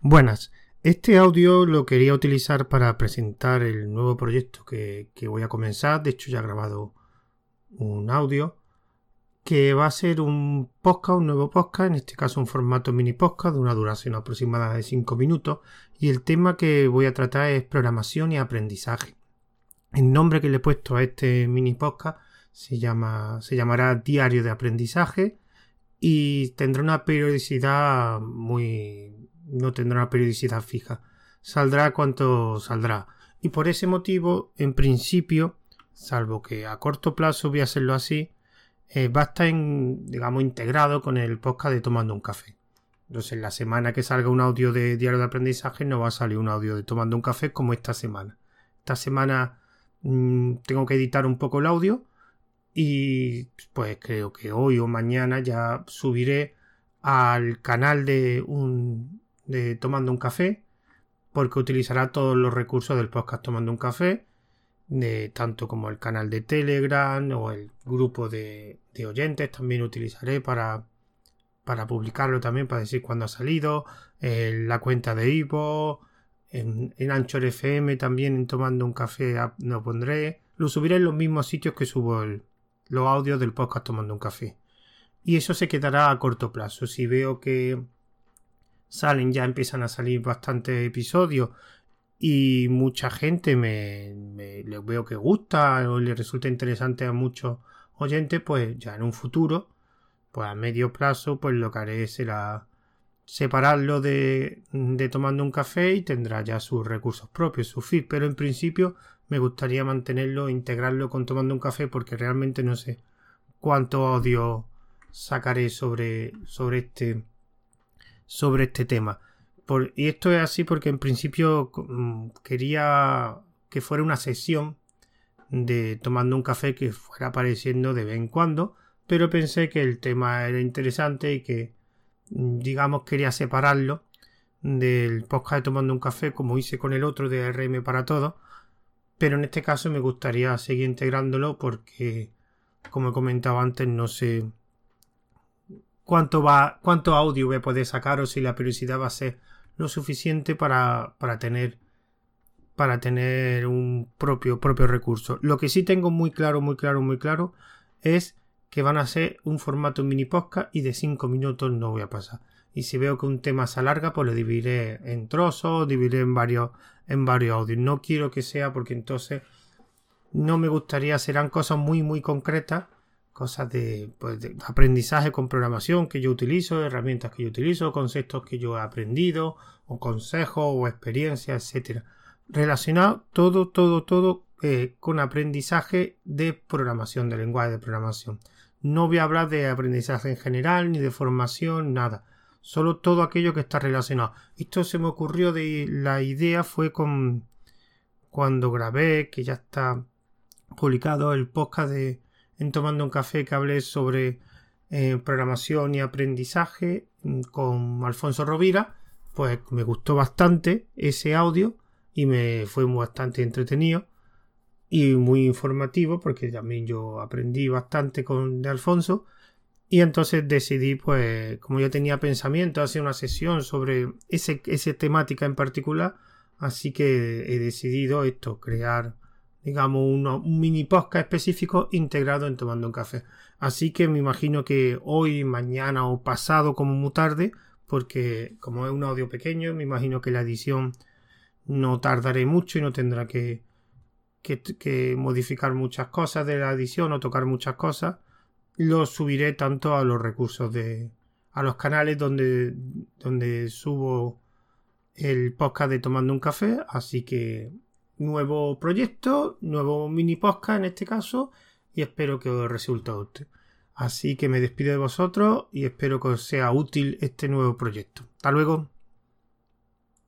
Buenas, este audio lo quería utilizar para presentar el nuevo proyecto que, voy a comenzar. De hecho, ya he grabado un audio que va a ser un podcast, un nuevo podcast, en este caso un formato mini podcast de una duración aproximada de 5 minutos. Y el tema que voy a tratar es programación y aprendizaje. El nombre que le he puesto a este mini podcast se, llama, se llamará Diario de Aprendizaje y tendrá una periodicidad muy, no tendrá una periodicidad fija. Saldrá cuanto saldrá. Y por ese motivo, en principio, salvo que a corto plazo voy a hacerlo así, eh, va a estar, digamos, integrado con el podcast de Tomando un Café. Entonces, la semana que salga un audio de diario de aprendizaje, no va a salir un audio de Tomando un Café como esta semana. Esta semana mm, tengo que editar un poco el audio y pues creo que hoy o mañana ya subiré al canal de un de Tomando un Café, porque utilizará todos los recursos del podcast Tomando un Café, de, tanto como el canal de Telegram o el grupo de, oyentes, también utilizaré para, para publicarlo también, para decir cuándo ha salido, la cuenta de Ivo, en, en Anchor FM también en Tomando un Café lo pondré, lo subiré en los mismos sitios que subo los audios del podcast Tomando un Café. Y eso se quedará a corto plazo. Si veo que salen, ya empiezan a salir bastantes episodios y mucha gente me, me veo que gusta o le resulta interesante a muchos oyentes, pues ya en un futuro, pues a medio plazo, pues lo que haré será separarlo de, de tomando un café y tendrá ya sus recursos propios, su feed, pero en principio me gustaría mantenerlo, integrarlo con tomando un café porque realmente no sé cuánto audio sacaré sobre, sobre este sobre este tema. y esto es así porque en principio mm, quería que fuera una sesión de tomando un café que fuera apareciendo de vez en cuando, pero pensé que el tema era interesante y que, mm, digamos, quería separarlo del podcast de tomando un café como hice con el otro de RM para todos, pero en este caso me gustaría seguir integrándolo porque, como he comentado antes, no sé cuánto va, cuánto audio voy a poder sacar o si la periodicidad va a ser lo suficiente para, para tener para tener un propio, propio recurso. Lo que sí tengo muy claro, muy claro, muy claro es que van a ser un formato mini podcast y de 5 minutos no voy a pasar. Y si veo que un tema se alarga, pues lo dividiré en trozos, dividiré en varios, en varios audios. No quiero que sea porque entonces no me gustaría, serán cosas muy, muy concretas cosas pues, de, aprendizaje con programación que yo utilizo, herramientas que yo utilizo, conceptos que yo he aprendido, o consejos, o experiencias, etcétera. Relacionado todo, todo, todo eh, con aprendizaje de programación, de lenguaje de programación. No voy a hablar de aprendizaje en general, ni de formación, nada. Solo todo aquello que está relacionado. Esto se me ocurrió de la idea fue con cuando grabé, que ya está publicado el podcast de en Tomando un Café que hablé sobre eh, programación y aprendizaje mm, con Alfonso Rovira, pues me gustó bastante ese audio y me fue bastante entretenido y muy informativo porque también yo aprendí bastante con de Alfonso. Y entonces decidí pues como yo tenía pensamiento hacer una sesión sobre ese, esa temática en particular así que he decidido esto crear digamos, un mini podcast específico integrado en Tomando un Café. Así que me imagino que hoy, mañana o pasado como muy tarde, porque como es un audio pequeño, me imagino que la edición no tardaré mucho y no tendrá que, que, modificar muchas cosas de la edición o tocar muchas cosas. Lo subiré tanto a los recursos de. a los canales donde, donde subo el podcast de Tomando un Café. Así que nuevo proyecto, nuevo mini podcast en este caso, y espero que os resulte útil. Así que me despido de vosotros y espero que os sea útil este nuevo proyecto. Hasta luego.